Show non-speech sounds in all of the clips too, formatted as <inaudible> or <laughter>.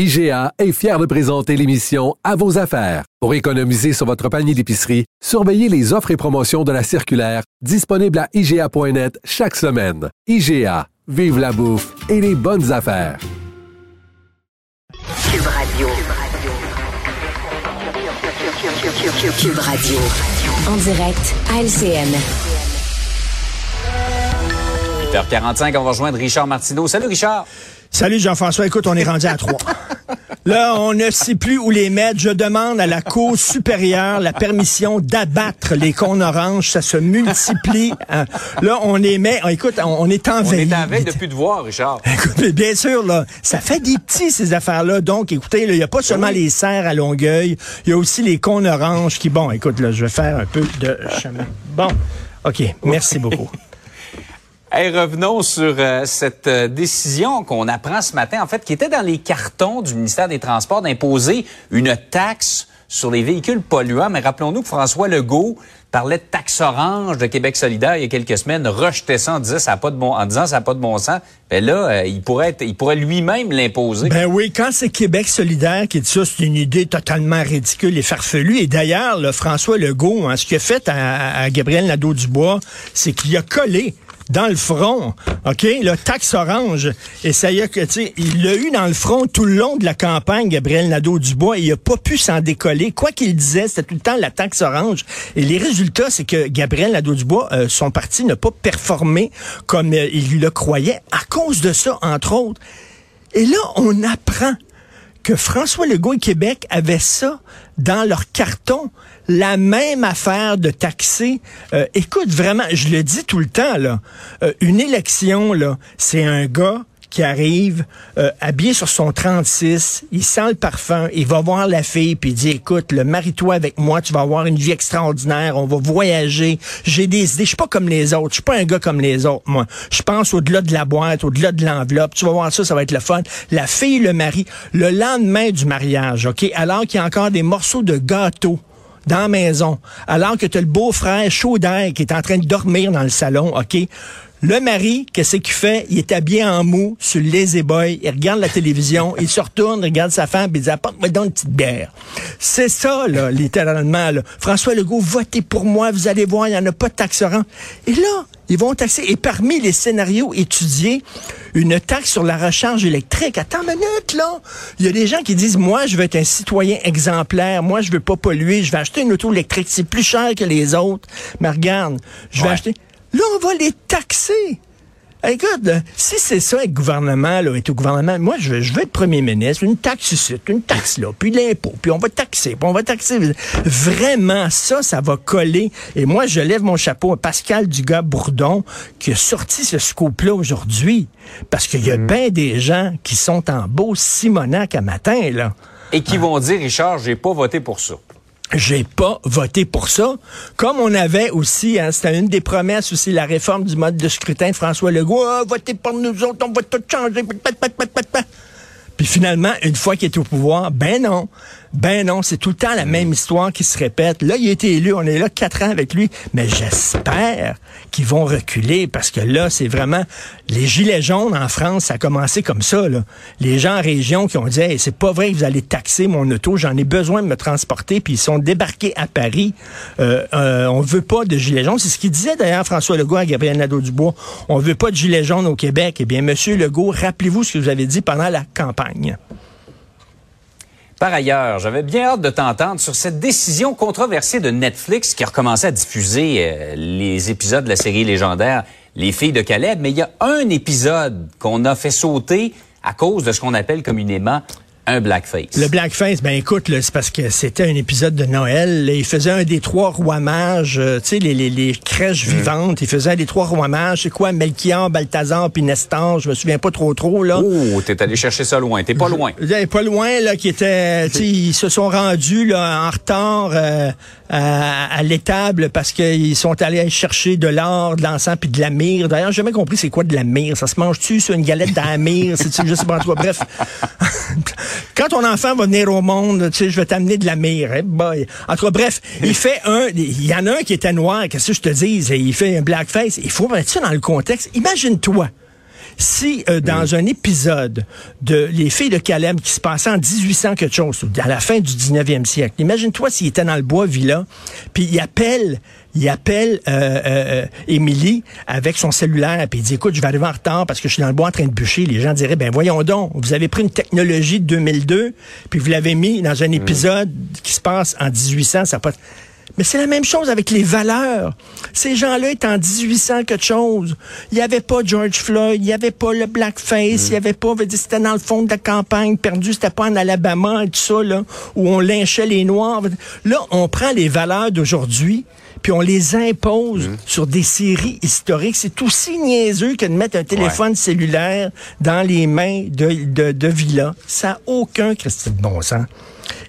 IGA est fier de présenter l'émission À vos affaires. Pour économiser sur votre panier d'épicerie, surveillez les offres et promotions de la circulaire disponible à IGA.net chaque semaine. IGA, vive la bouffe et les bonnes affaires. Cube Radio. Cube Radio. En direct à LCN. 8h45, on va rejoindre Richard Martineau. Salut Richard. Salut Jean-François. Écoute, on est rendu à trois. <laughs> Là, on ne sait plus où les mettre. Je demande à la Cour supérieure la permission d'abattre les cônes oranges. Ça se multiplie. Hein. Là, on les met. Écoute, on, est envahi. On est en veille depuis de voir, Richard. Écoute, bien sûr, là, ça fait des petits, ces affaires-là. Donc, écoutez, il n'y a pas seulement les serres à Longueuil, il y a aussi les cônes oranges qui, bon, écoute, là, je vais faire un peu de chemin. Bon, OK, merci beaucoup. Hey, revenons sur euh, cette euh, décision qu'on apprend ce matin, en fait, qui était dans les cartons du ministère des Transports d'imposer une taxe sur les véhicules polluants. Mais rappelons-nous que François Legault parlait de taxe orange de Québec solidaire il y a quelques semaines, rejetait ça en disant ça a pas de bon, en disant ça n'a pas de bon sens. Ben là, euh, il pourrait il pourrait lui-même l'imposer. Ben oui, quand c'est Québec solidaire qui dit ça, c'est une idée totalement ridicule et farfelue. Et d'ailleurs, François Legault, hein, ce qu'il a fait à, à Gabriel Nadeau-Dubois, c'est qu'il a collé dans le front, OK, le taxe orange. Et ça y est que, il l'a eu dans le front tout le long de la campagne, Gabriel Nadeau-Dubois, il a pas pu s'en décoller. Quoi qu'il disait, c'était tout le temps la taxe orange. Et les résultats, c'est que Gabriel Nadeau-Dubois, euh, son parti n'a pas performé comme euh, il le croyait à cause de ça, entre autres. Et là, on apprend que François Legault et Québec avaient ça dans leur carton, la même affaire de taxer. Euh, écoute, vraiment, je le dis tout le temps, là, euh, une élection, là, c'est un gars qui arrive euh, habillé sur son 36, il sent le parfum, il va voir la fille puis il dit écoute, le marie-toi avec moi, tu vas avoir une vie extraordinaire, on va voyager, j'ai des idées, je suis pas comme les autres, je suis pas un gars comme les autres moi. Je pense au-delà de la boîte, au-delà de l'enveloppe, tu vas voir ça, ça va être le fun. La fille le mari le lendemain du mariage, OK, alors qu'il y a encore des morceaux de gâteau dans la maison, alors que tu as le beau-frère chaud d'air qui est en train de dormir dans le salon, OK? Le mari, qu'est-ce qu'il fait? Il est habillé en mou sur le lazy boy. Il regarde la télévision. il se retourne, regarde sa femme, et il dit, apporte-moi donc une petite bière. C'est ça, là, littéralement, là. François Legault, votez pour moi. Vous allez voir, il n'y en a pas de taxe Et là, ils vont taxer. Et parmi les scénarios étudiés, une taxe sur la recharge électrique. Attends une minute, là. Il y a des gens qui disent, moi, je veux être un citoyen exemplaire. Moi, je veux pas polluer. Je vais acheter une auto électrique. C'est plus cher que les autres. Mais regarde, je vais acheter... Là, on va les taxer. Écoute, si c'est ça avec le gouvernement, là, est au gouvernement, moi, je veux, je veux être premier ministre, une taxe ici, une taxe là, puis l'impôt, puis on va taxer, puis on va taxer. Vraiment, ça, ça va coller. Et moi, je lève mon chapeau à Pascal Dugas-Bourdon, qui a sorti ce scoop-là aujourd'hui, parce qu'il y a mm. bien des gens qui sont en beau Simonac à matin, là. Et qui vont dire, Richard, j'ai pas voté pour ça j'ai pas voté pour ça. Comme on avait aussi, hein, c'était une des promesses aussi, la réforme du mode de scrutin de François Legault. Ah, votez pour nous autres, on va tout changer. Puis finalement, une fois qu'il est au pouvoir, ben non. Ben non, c'est tout le temps la même histoire qui se répète. Là, il a été élu, on est là quatre ans avec lui, mais j'espère qu'ils vont reculer parce que là, c'est vraiment les gilets jaunes en France, ça a commencé comme ça. Là. Les gens en région qui ont dit hey, c'est pas vrai que vous allez taxer mon auto, j'en ai besoin de me transporter, puis ils sont débarqués à Paris. Euh, euh, on veut pas de gilets jaunes. C'est ce qu'il disait d'ailleurs François Legault à Gabriel Nadeau-Dubois. On veut pas de gilets jaunes au Québec. Eh bien, Monsieur Legault, rappelez-vous ce que vous avez dit pendant la campagne. Par ailleurs, j'avais bien hâte de t'entendre sur cette décision controversée de Netflix qui a recommencé à diffuser euh, les épisodes de la série légendaire Les filles de Caleb, mais il y a un épisode qu'on a fait sauter à cause de ce qu'on appelle communément un blackface. Le blackface, ben écoute, c'est parce que c'était un épisode de Noël. là. il faisait un des trois rois mages, euh, tu sais, les, les, les crèches Mm. vivantes. Il faisait un des trois rois mages. C'est quoi, Melchior, Balthazar, puis Nestor? Je me souviens pas trop trop, là. Oh, t'es allé chercher ça loin. T'es pas loin. Euh, Pas loin, là, qui était, tu sais, ils se sont rendus, là, en retard, euh, à, à l'étable parce qu'ils sont allés chercher de l'or, de l'encens puis de la myrrhe. D'ailleurs, j'ai jamais compris c'est quoi de la myrrhe. Ça se mange-tu sur une galette dans la myrrhe? C'est-tu, <laughs> en tout cas, bref. <laughs> Quand ton enfant va venir au monde, tu sais, je vais t'amener de la myrrhe. Eh boy. En tout cas, bref, il <laughs> fait un, il y en a un qui était noir, qu'est-ce que je te dis? Il fait un blackface. Il faut mettre ça dans le contexte. Imagine-toi si euh, dans un épisode de Les filles de Caleb qui se passait en 1800 quelque chose, à la fin du 19e siècle, imagine-toi s'il était dans le bois villa, puis il appelle il appelle euh, euh, Émilie avec son cellulaire, puis il dit, écoute, je vais arriver en retard parce que je suis dans le bois en train de bûcher. Les gens diraient, ben voyons donc, vous avez pris une technologie de 2002, puis vous l'avez mis dans un épisode qui se passe en 1800, ça pas... Mais c'est la même chose avec les valeurs. Ces gens-là étaient en 1800 quelque chose. Il n'y avait pas George Floyd, il n'y avait pas le blackface, il n'y avait pas, c'était dans le fond de la campagne perdu, c'était pas en Alabama et tout ça, là, où on lynchait les Noirs. Là, on prend les valeurs d'aujourd'hui, puis on les impose sur des séries historiques. C'est aussi niaiseux que de mettre un téléphone cellulaire dans les mains de, de, de Villa. Ça n'a aucun Christy de bon sens.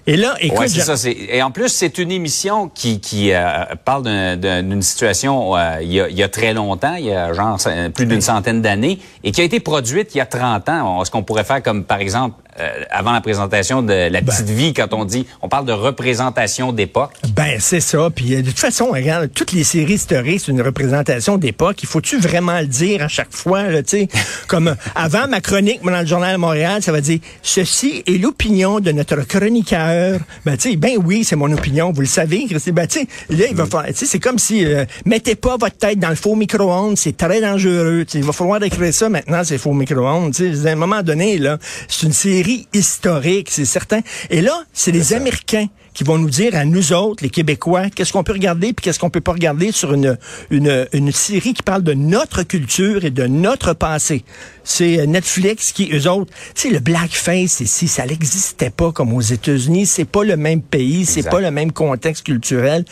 Et là, écoute, Ouais, ça. c'est- Et en plus, c'est une émission qui, qui euh, parle d'un- d'un- d'une situation euh, il, y a, il y a très longtemps, il y a genre plus d'une centaine d'années, et qui a été produite il y a 30 ans. Ce qu'on pourrait faire comme, par exemple, euh, avant la présentation de La Petite Vie, quand on dit, on parle de représentation d'époque. Ben, c'est ça. Puis euh, de toute façon, regarde, toutes les séries historiques, c'est une représentation d'époque. Il faut-tu vraiment le dire à chaque fois, tu sais? <laughs> Comme euh, avant ma chronique, dans le Journal de Montréal, ça va dire Ceci est l'opinion de notre chroniqueur. Ben, tu sais, ben oui, c'est mon opinion, vous le savez, Christy. Ben, tu sais, là, il va falloir, tu sais, c'est comme si euh, mettez pas votre tête dans le faux micro-ondes, c'est très dangereux. Tu sais, il va falloir écrire ça maintenant, c'est faux micro-ondes. Tu sais, à un moment donné, là, c'est une série historique, c'est certain. Et là, c'est les Américains qui vont nous dire à nous autres, les Québécois, qu'est-ce qu'on peut regarder puis qu'est-ce qu'on peut pas regarder sur une, une, une série qui parle de notre culture et de notre passé. C'est euh, Netflix qui, eux autres, tu sais, le blackface ici, ça n'existait pas comme aux États-Unis. C'est pas le même pays, c'est pas le même contexte culturel.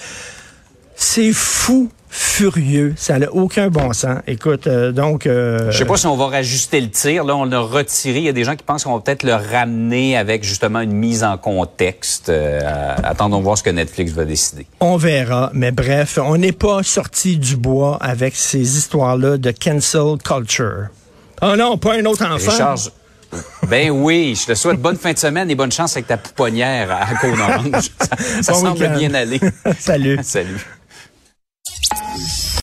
C'est fou, furieux, ça n'a aucun bon sens. Écoute, euh, donc... euh, Je sais pas si on va rajuster le tir. Là, on l'a retiré. Il y a des gens qui pensent qu'on va peut-être le ramener avec justement une mise en contexte. Euh, attendons voir ce que Netflix va décider. On verra, mais bref, on n'est pas sorti du bois avec ces histoires-là de cancel culture. Oh non, pas un autre enfant. Richard, ben oui, je te souhaite bonne fin de semaine et bonne chance avec ta pouponnière à Côte-Orange. <laughs> Ça, ça Bon semble bien aller. <laughs> Salut. Salut.